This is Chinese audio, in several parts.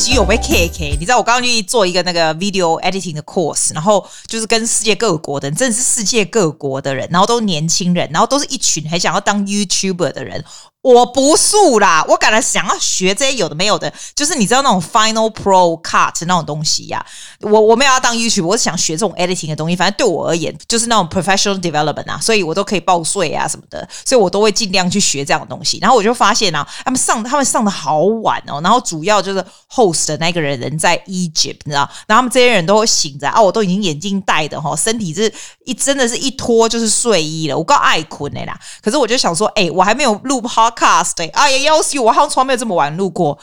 机有被 K K，你知道我刚刚去做一个那个 video editing 的 course，然后就是跟世界各国的人，真的是世界各国的人，然后都年轻人，然后都是一群很想要当 YouTuber 的人。我不素啦，我本来想要学这些有的没有的，就是你知道那种 Final Pro Cut 那种东西呀、我我没有要当 YouTube，我是想学这种 editing 的东西。反正对我而言，就是那种 professional development 啊，所以我都可以报税啊什么的，所以我都会尽量去学这样的东西。然后我就发现啊，他们上他们上的好晚哦，然后主要就是 host 的那个人人在 Egypt，你知道，然后他们这些人都会醒着啊，我都已经眼镜戴的哈，身体是一真的是一脱就是睡衣了，我够爱困的啦。可是我就想说，哎，我还没有录 podcast，哎呀，要死我好像从来没有这么晚路过，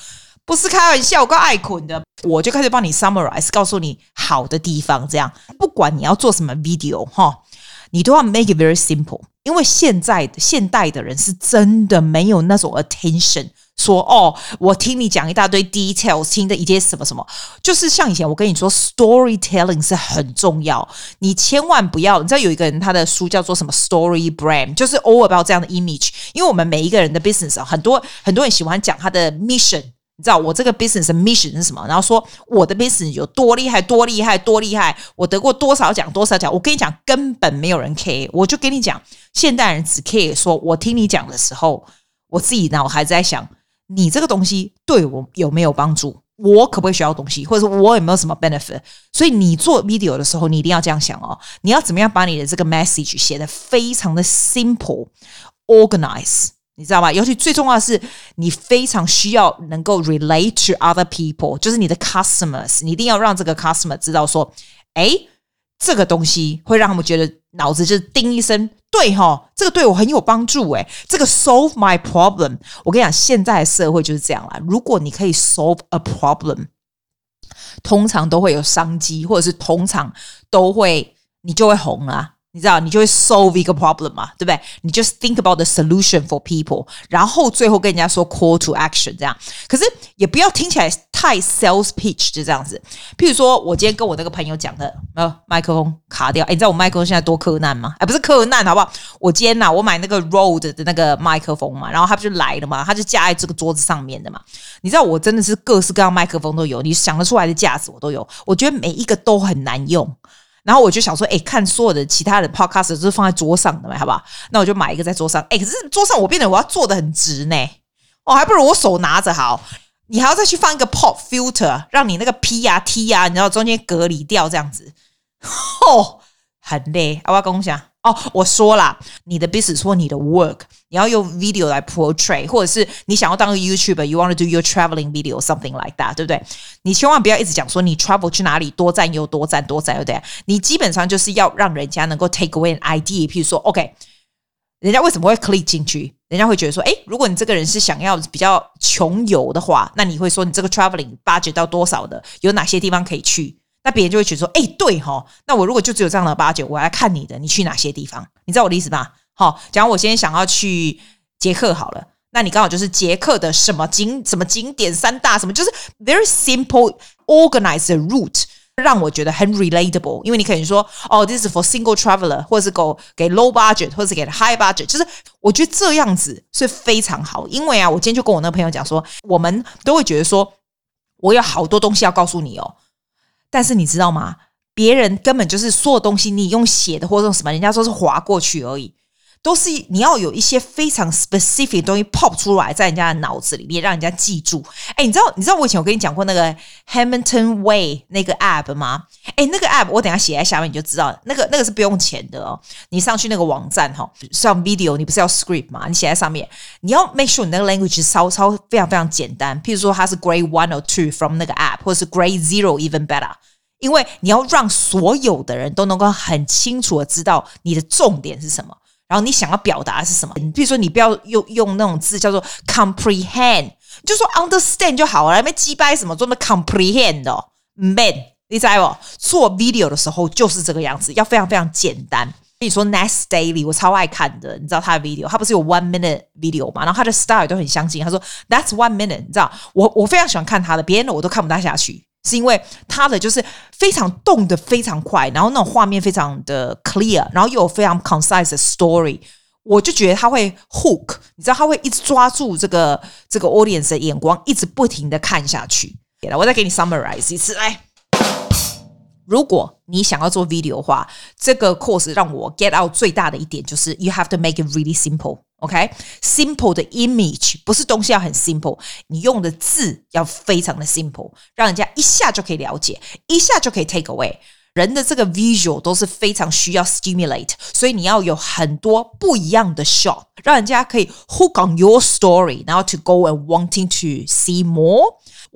不是开玩笑，我够爱困的。我就开始帮你 summarize，告诉你好的地方，这样不管你要做什么 video 哈，你都要 make it very simple，因为现在现代的人是真的没有那种 attention。说哦，我听你讲一大堆 details，听的一些什么什么，就是像以前我跟你说，storytelling 是很重要，你千万不要，你知道有一个人他的书叫做什么 story brand，就是 all about 这样的 image，因为我们每一个人的 business 很多很多人喜欢讲他的 mission，你知道我这个 business 的 mission 是什么？然后说我的 business 有多厉害，多厉害，多厉害，我得过多少奖，多少奖，我跟你讲，根本没有人 care，我就跟你讲，现代人只 care 说我听你讲的时候，我自己脑还在想。你这个东西对我有没有帮助？我可不可以学到东西？或者说我有没有什么 benefit？所以你做 video 的时候，你一定要这样想哦。你要怎么样把你的这个 message 写得非常的 simple、organize，你知道吗？尤其最重要的是，你非常需要能够 relate to other people，就是你的 customers，你一定要让这个 customer 知道说，哎，这个东西会让他们觉得脑子就是叮一声。对哈，这个对我很有帮助诶。这个 solve my problem，我跟你讲，现在的社会就是这样啦。如果你可以 solve a problem，通常都会有商机，或者是通常都会你就会红啊。你知道，你就会 solve 一个 problem 嘛，对不对？你 just think about the solution for people，然后最后跟人家说 call to action 这样。可是也不要听起来太 sales pitch 就这样子。譬如说，我今天跟我那个朋友讲的，呃，麦克风卡掉。诶，你知道我麦克风现在多克难吗？哎，不是克难，好不好？我今天呐、我买那个 road 的那个麦克风嘛，然后他不就来了嘛，他就架在这个桌子上面的嘛。你知道我真的是各式各样麦克风都有，你想得出来的架子我都有。我觉得每一个都很难用。然后我就想说，哎，看所有的其他的 podcast 都是放在桌上的嘛，好不好？那我就买一个在桌上。哎，可是桌上我变得我要坐的很直呢，哦，还不如我手拿着好。你还要再去放一个 pop filter，让你那个 P 呀 T 呀，你知道中间隔离掉这样子，哦，很累。我要跟我讲。哦，我说啦，你的 business 或你的 work，你要用 video 来 portray，或者是你想要当个 YouTuber，you want to do your traveling video something like that，对不对？你千万不要一直讲说你 travel 去哪里多赞又多赞多赞，对不对？你基本上就是要让人家能够 take away an idea，譬如说，OK，人家为什么会 click 进去？人家会觉得说，诶，如果你这个人是想要比较穷游的话，那你会说你这个 traveling budget 到多少的？有哪些地方可以去？那别人就会觉得说，哎，对哈，那我如果就只有这样的八九，我来看你的，你去哪些地方？你知道我的意思吧？好，假如我今天想要去捷克好了，那你刚好就是捷克的什么景什么景点三大什么，就是 very simple organized route，让我觉得很 relatable。因为你可以说，哦，this is for single traveler，或者是给给 low budget，或者是给 high budget，就是我觉得这样子是非常好。因为啊，我今天就跟我那个朋友讲说，我们都会觉得说，我有好多东西要告诉你哦。但是你知道吗？别人根本就是所有东西，你用写的或者用什么，人家说是划过去而已，都是你要有一些非常 specific 的东西 pop 出来，在人家的脑子里面，让人家记住。哎，你知道你知道我以前我跟你讲过那个 Hamilton Way 那个 app 吗？哎，那个 app 我等下写在下面你就知道，那个那个是不用钱的哦。你上去那个网站哈，上 video 你不是要 script 吗？你写在上面，你要 make sure 你那个 language 稍稍非常非常简单，譬如说它是 grade one or two from 那个 app，或者是 grade zero even better。因为你要让所有的人都能够很清楚的知道你的重点是什么，然后你想要表达是什么。比如说，你不要用用那种字叫做 comprehend，就说 understand 就好了，没鸡掰什么做那 comprehend 哦，man，你知道不？做 video 的时候就是这个样子，要非常非常简单。跟你说 Nest Daily，我超爱看的，你知道他的 video，他不是有 one minute video 嘛？然后他的 style 都很相近，他说 That's one minute，你知道我我非常喜欢看他的，别人的我都看不大下去。是因为他的就是非常动得非常快，然后那种画面非常的 clear，然后又有非常 concise 的 story，我就觉得他会 hook，你知道他会一直抓住这个这个 audience 的眼光，一直不停的看下去。给了，我再给你 summarize 一次。来，如果你想要做 video 的话，这个 course 让我 get out 最大的一点就是 you have to make it really simple。OK，simple、okay? 的 image 不是东西要很 simple，你用的字要非常的 simple，让人家一下就可以了解，一下就可以 take away。人的这个 visual 都是非常需要 stimulate，所以你要有很多不一样的 shot，让人家可以 hook on your story，然后 to go and wanting to see more。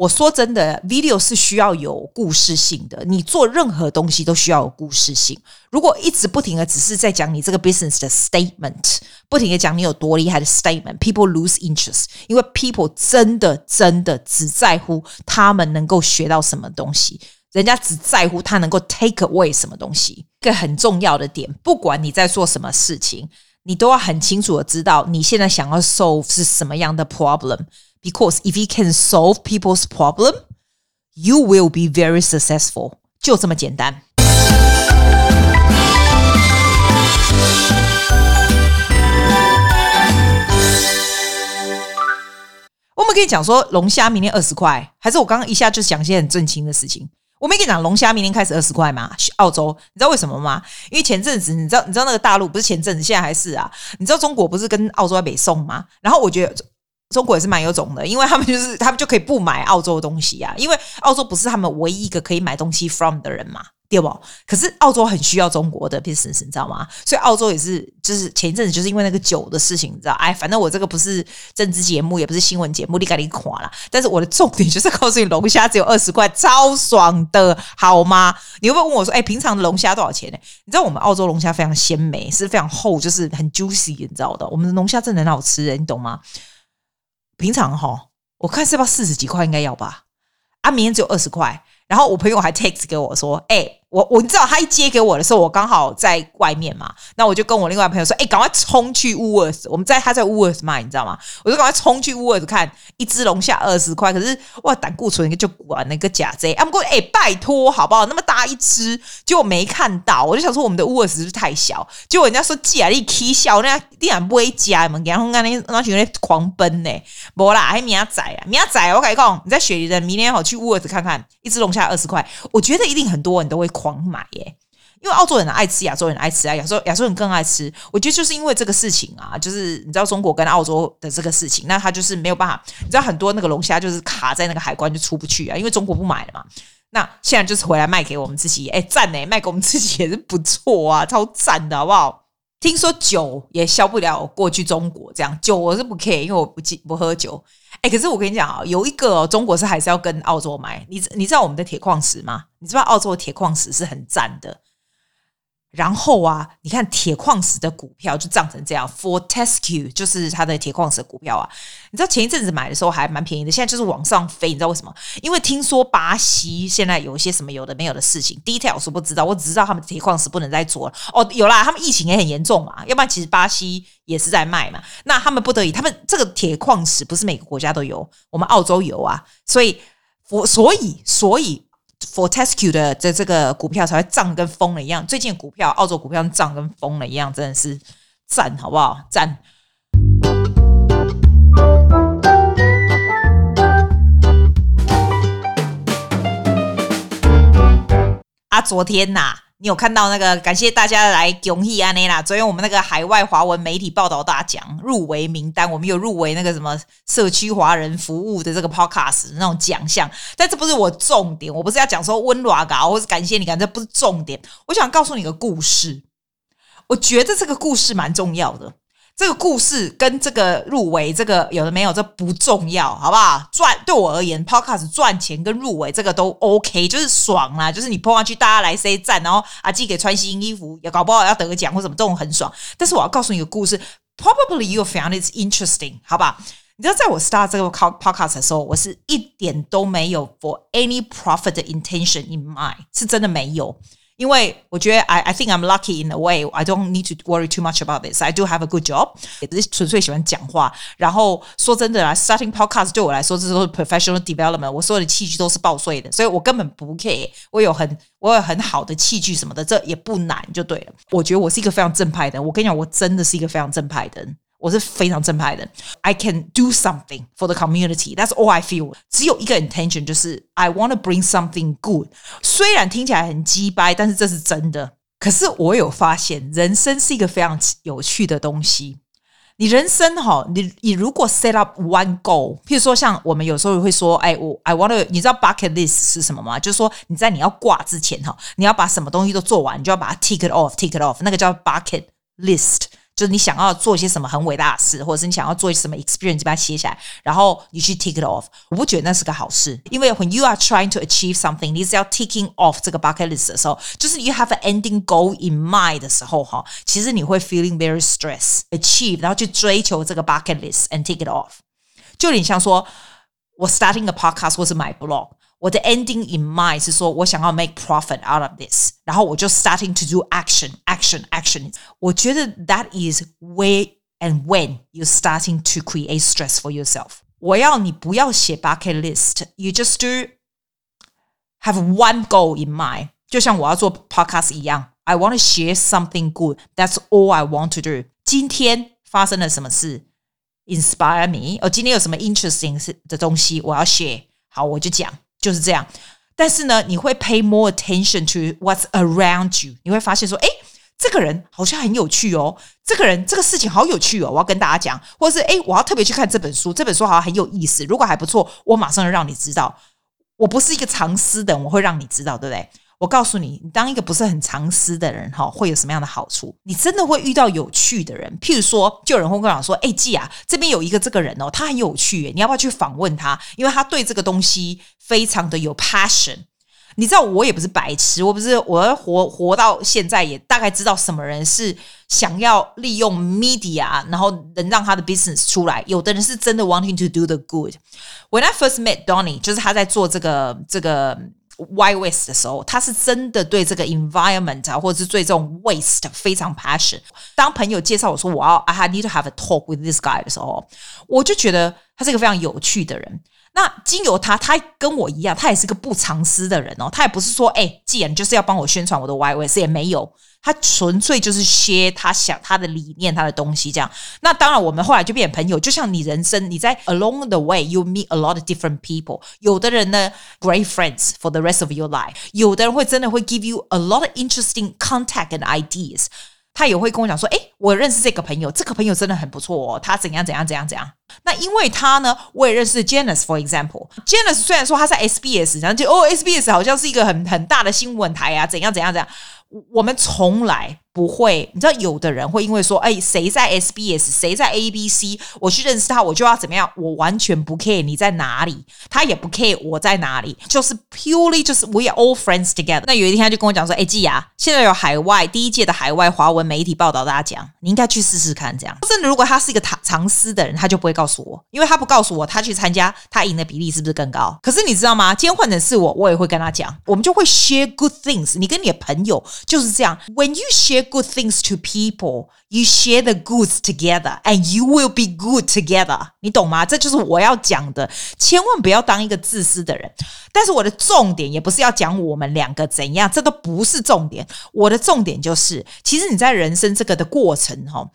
我说真的，video 是需要有故事性的，你做任何东西都需要有故事性。如果一直不停的只是在讲你这个 business 的 statement，不停的讲你有多厉害的 statement，people lose interest，因为 people 真的真的只在乎他们能够学到什么东西。人家只在乎他能够 take away 什么东西，一个很重要的点。不管你在做什么事情，你都要很清楚的知道你现在想要 solve 是什么样的 problem。Because if you can solve people's problem, you will be very successful。就这么简单。我们可以讲说龙虾明天二十块，还是我刚刚一下就讲一些很震惊的事情？我没跟你讲，龙虾明天开始二十块吗？澳洲，你知道为什么吗？因为前阵子，你知道，你知道那个大陆不是前阵子，现在还是啊？你知道中国不是跟澳洲在北送吗？然后我觉得中国也是蛮有种的，因为他们就是他们就可以不买澳洲的东西啊，因为澳洲不是他们唯一一个可以买东西 from 的人嘛。对不？可是澳洲很需要中国的 business，你知道吗？所以澳洲也是，就是前一阵子就是因为那个酒的事情，你知道？哎，反正我这个不是政治节目，也不是新闻节目，你赶紧垮了。但是我的重点就是告诉你，龙虾只有二十块，超爽的，好吗？你会不会问我说，哎，平常的龙虾多少钱呢？你知道我们澳洲龙虾非常鲜美，是非常厚，就是很 juicy，你知道的。我们的龙虾真的很好吃，你懂吗？平常哈，我看是不是四十几块，应该要吧？啊，明天只有二十块。然后我朋友还 text 给我说，哎。我我知道他一接给我的时候，我刚好在外面嘛，那我就跟我另外朋友说：“哎，赶快冲去 w o o l s 我们在他在 Woolworths 卖，你知道吗？我就赶快冲去 w o o l s 看一只龙虾二十块，可是哇，胆固醇就管那个假贼，啊不过哎，拜托好不好？那么大一只，结果没看到，我就想说我们的 w o o l s 是不是太小？结果人家说假力 K 小，那竟然不会加，你们然后那那那群人狂奔呢，不啦，还明仔啊，明仔我跟你讲，你在雪梨的明天好去 w o o l s 看看，一只龙虾二十块，我觉得一定很多人都会。狂买耶，因为澳洲人爱吃，亚洲人爱吃啊，亚洲亚洲人更爱吃。我觉得就是因为这个事情啊，就是你知道中国跟澳洲的这个事情，那他就是没有办法。你知道很多那个龙虾就是卡在那个海关就出不去啊，因为中国不买了嘛。那现在就是回来卖给我们自己，哎，赞呢，卖给我们自己也是不错啊，超赞的好不好？听说酒也销不了过去中国这样，酒我是不 care，因为我不不喝酒。哎，可是我跟你讲啊，有一个中国是还是要跟澳洲买。你你知道我们的铁矿石吗？你知道澳洲的铁矿石是很赞的。然后啊，你看铁矿石的股票就涨成这样，Fortescue 就是它的铁矿石股票啊。你知道前一阵子买的时候还蛮便宜的，现在就是往上飞。你知道为什么？因为听说巴西现在有一些什么有的没有的事情，details 不知道，我只知道他们铁矿石不能再做了。哦，有啦，他们疫情也很严重嘛，要不然其实巴西也是在卖嘛。那他们不得已，他们这个铁矿石不是每个国家都有，我们澳洲有啊，所以我所以所以。Fortescue 的这这个股票才会涨跟疯了一样，最近股票澳洲股票涨跟疯了一样，真的是赞，好不好？赞！啊，昨天呐、啊。你有看到那个？感谢大家来恭喜安妮啦！昨天我们那个海外华文媒体报道大奖入围名单，我们有入围那个什么社区华人服务的这个 podcast 那种奖项，但这不是我重点，我不是要讲说温暖嘎，或是感谢你，感这不是重点。我想告诉你个故事，我觉得这个故事蛮重要的。这个故事跟这个入围，这个有的没有，这不重要，好不好？赚对我而言，Podcast 赚钱跟入围这个都 OK，就是爽啦，就是你 po 上去，大家来 say 赞，然后阿季给穿新衣服，也搞不好要得个奖或什么，这种很爽。但是我要告诉你一个故事，Probably you found it interesting，好吧？你知道，在我 start 这个 podcast 的时候，我是一点都没有 for any profit intention in mind，是真的没有。因为我觉得 I I think I'm lucky in a way. I don't need to worry too much about this. I do have a good job. 也是纯粹喜欢讲话。然后说真的啦，starting podcast 对我来说，这都是 professional development。我所有的器具都是报税的，所以我根本不 care。我有很我有很好的器具什么的，这也不难，就对了。我觉得我是一个非常正派的人。我跟你讲，我真的是一个非常正派的人。 我是非常正派的。I can do something for the community. That's all I feel. 只有一个 intention，就是 I want to bring something good。虽然听起来很鸡掰，但是这是真的。可是我有发现，人生是一个非常有趣的东西。你人生哈，你你如果 set up one goal，譬如说像我们有时候会说，哎，我 I want to，你知道 bucket list 是什么吗？就是说你在你要挂之前哈，你要把什么东西都做完，你就要把它 tick it off，tick it off，那个叫 bucket list。就是你想要做一些什么很伟大的事，或者是你想要做一些什么 experience，把它写下来，然后你去 tick it off。我不觉得那是个好事，因为 when you are trying to achieve something，你只要 ticking off 这个 bucket list 的时候，就是 you have an ending goal in mind 的时候，哈，其实你会 feeling very stress achieve，然后去追求这个 bucket list and tick it off，就有点像说我 starting a podcast 或是 my blog。我的 ending in mind 是说，我想要 make profit out of this，然后我就 starting to do action, action, action。我觉得 that is where and when you starting to create stress for yourself。我要你不要写 bucket list，you just do have one goal in mind。就像我要做 podcast 一样，I want to share something good。That's all I want to do。今天发生了什么事？Inspire me。哦，今天有什么 interesting 的东西我要 share？好，我就讲。 就是这样，但是呢，你会 pay more attention to what's around you。你会发现说，哎，这个人好像很有趣哦，这个人这个事情好有趣哦，我要跟大家讲，或者是诶，我要特别去看这本书，这本书好像很有意思。如果还不错，我马上就让你知道。我不是一个藏私的，我会让你知道，对不对？我告诉你，你当一个不是很藏私的人哈，会有什么样的好处？你真的会遇到有趣的人。譬如说，就有人会跟我讲说：“哎，季啊，这边有一个这个人哦，他很有趣，你要不要去访问他？因为他对这个东西非常的有 passion。你知道，我也不是白痴，我不是，我要活活到现在也大概知道什么人是想要利用 media，然后能让他的 business 出来。有的人是真的 wanting to do the good。When I first met Donny，就是他在做这个这个。Y Waste 的时候，他是真的对这个 environment 啊，或者是对这种 waste 非常 passion。当朋友介绍我说我要 I need to have a talk with this guy 的时候，我就觉得他是一个非常有趣的人。 那经由他，他跟我一样，他也是个不藏私的人哦。他也不是说，哎，既然就是要帮我宣传我的 Y O S，也没有。他纯粹就是些他想他的理念，他的东西这样。那当然，我们后来就变成朋友。就像你人生，你在 along the way you meet a lot of different people。有的人呢，great friends for the rest of your life。有的人会真的会 give you a lot of interesting contact and ideas。他也会跟我讲说，诶，我认识这个朋友，这个朋友真的很不错哦。他怎样怎样怎样怎样。那因为他呢，我也认识 Janice，for example。Janice 虽然说他是 SBS，然后就哦，SBS 好像是一个很很大的新闻台啊，怎样怎样怎样。我们从来不会，你知道，有的人会因为说，哎，谁在 SBS，谁在 ABC，我去认识他，我就要怎么样？我完全不 care 你在哪里，他也不 care 我在哪里，就是 purely 就是 we are all friends together。那有一天他就跟我讲说，哎，季雅，现在有海外第一届的海外华文媒体报道大奖，你应该去试试看。这样，真的，如果他是一个藏藏私的人，他就不会告诉我，因为他不告诉我，他去参加，他赢的比例是不是更高？可是你知道吗？今天换成是我，我也会跟他讲，我们就会 share good things。你跟你的朋友。就是这样。When you share good things to people, you share the goods together, and you will be good together. 你懂吗？这就是我要讲的。千万不要当一个自私的人。但是我的重点也不是要讲我们两个怎样，这都不是重点。我的重点就是，其实你在人生这个的过程哈，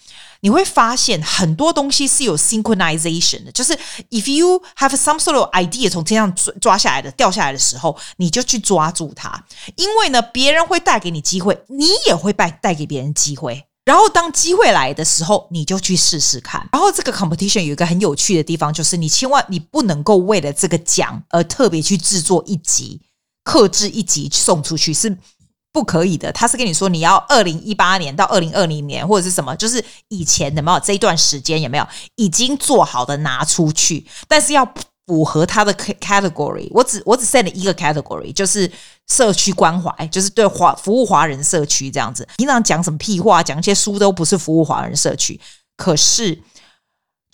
你会发现很多东西是有 synchronization 的。就是 if you have some sort of idea 从天上抓下来的掉下来的时候，你就去抓住它。因为呢，别人会带给你机会，你也会带带给别人机会。然后当机会来的时候，你就去试试看。然后这个 competition 有一个很有趣的地方，就是你千万你不能够为了这个奖而特别去制作一集、克制一集送出去是不可以的。他是跟你说，你要二零一八年到二零二零年或者是什么，就是以前的没有这一段时间有没有已经做好的拿出去，但是要。符合他的 category，我只我只 set 了一个 category，就是社区关怀，就是对华服务华人社区这样子。平常讲什么屁话，讲一些书都不是服务华人社区，可是。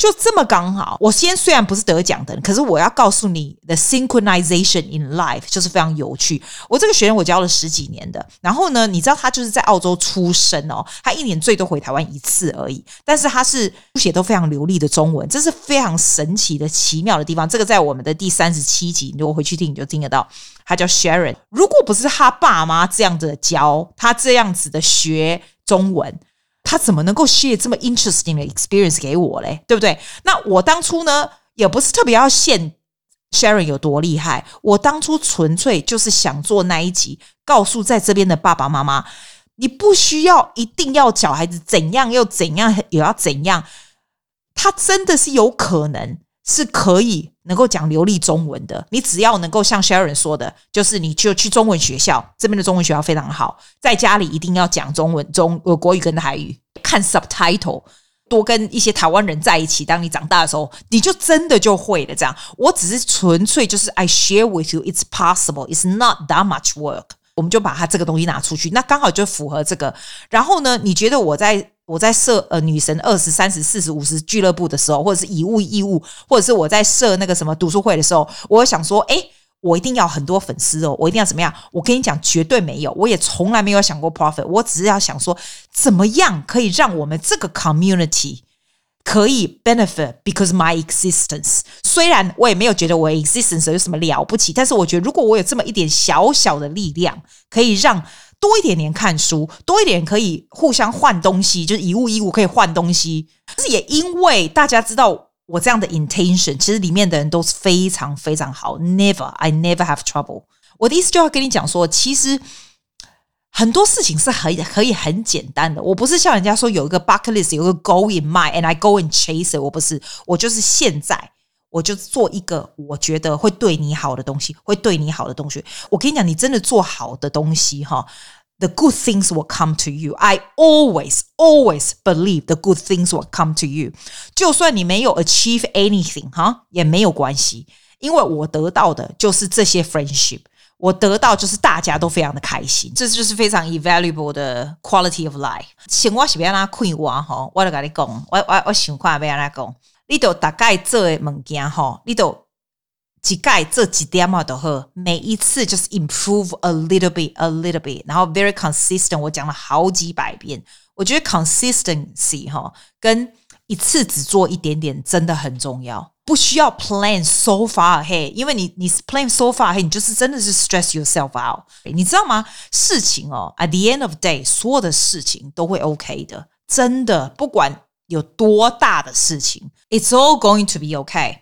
就这么刚好，我先虽然不是得奖的人，可是我要告诉你，the synchronization in life 就是非常有趣。我这个学生我教了十几年的，然后呢，你知道他就是在澳洲出生哦，他一年最多回台湾一次而已，但是他是书写都非常流利的中文，这是非常神奇的奇妙的地方。这个在我们的第三十七集，如果回去听你就听得到。他叫 Sharon，如果不是他爸妈这样子教他这样子的学中文。他怎么能够 share 这么 interesting 的 experience 给我嘞？对不对？那我当初呢，也不是特别要献 Sharon 有多厉害，我当初纯粹就是想做那一集，告诉在这边的爸爸妈妈，你不需要一定要小孩子怎样又怎样，也要怎样，他真的是有可能。是可以能够讲流利中文的，你只要能够像 Sharon 说的，就是你就去中文学校，这边的中文学校非常好，在家里一定要讲中文中呃国语跟台语，看 subtitle，多跟一些台湾人在一起，当你长大的时候，你就真的就会了。这样，我只是纯粹就是 I share with you, it's possible, it's not that much work，我们就把它这个东西拿出去，那刚好就符合这个。然后呢，你觉得我在？我在设呃女神二十三十四十五十俱乐部的时候，或者是以物易物，或者是我在设那个什么读书会的时候，我想说，哎，我一定要很多粉丝哦，我一定要怎么样？我跟你讲，绝对没有，我也从来没有想过 profit，我只是要想说，怎么样可以让我们这个 community 可以 benefit because my existence。虽然我也没有觉得我 existence 有什么了不起，但是我觉得如果我有这么一点小小的力量，可以让。多一点点看书，多一点可以互相换东西，就是以物易物可以换东西。但是也因为大家知道我这样的 intention，其实里面的人都是非常非常好。Never, I never have trouble。我的意思就要跟你讲说，其实很多事情是很可以很简单的。我不是像人家说有一个 bucket list，有个 g o in mind，and I go and chase it。我不是，我就是现在。我就做一个我觉得会对你好的东西，会对你好的东西。我跟你讲，你真的做好的东西，哈，the good things will come to you. I always, always believe the good things will come to you. 就算你没有 achieve anything，哈，也没有关系，因为我得到的就是这些 friendship，我得到就是大家都非常的开心，这就是非常 invaluable 的 quality of life。请我是不要让他困我哈，我来跟你讲，我我我想看不要让他讲。你都大概做的物件吼，你都几概这几点嘛都好，每一次就是 improve a little bit, a little bit，然后 very consistent。我讲了好几百遍，我觉得 consistency 哈，跟一次只做一点点真的很重要，不需要 plan so far ahead，因为你你 plan so far ahead，你就是真的是 stress yourself out，你知道吗？事情哦，at the end of day，所有的事情都会 OK 的，真的不管。有多大的事情，It's all going to be okay。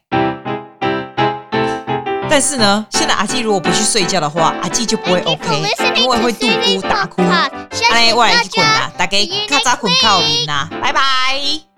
但是呢，现在阿基如果不去睡觉的话，阿基就不会 OK，因为会肚咕打哭。哎，我来去困啦，大家卡早困靠眠啦，拜拜。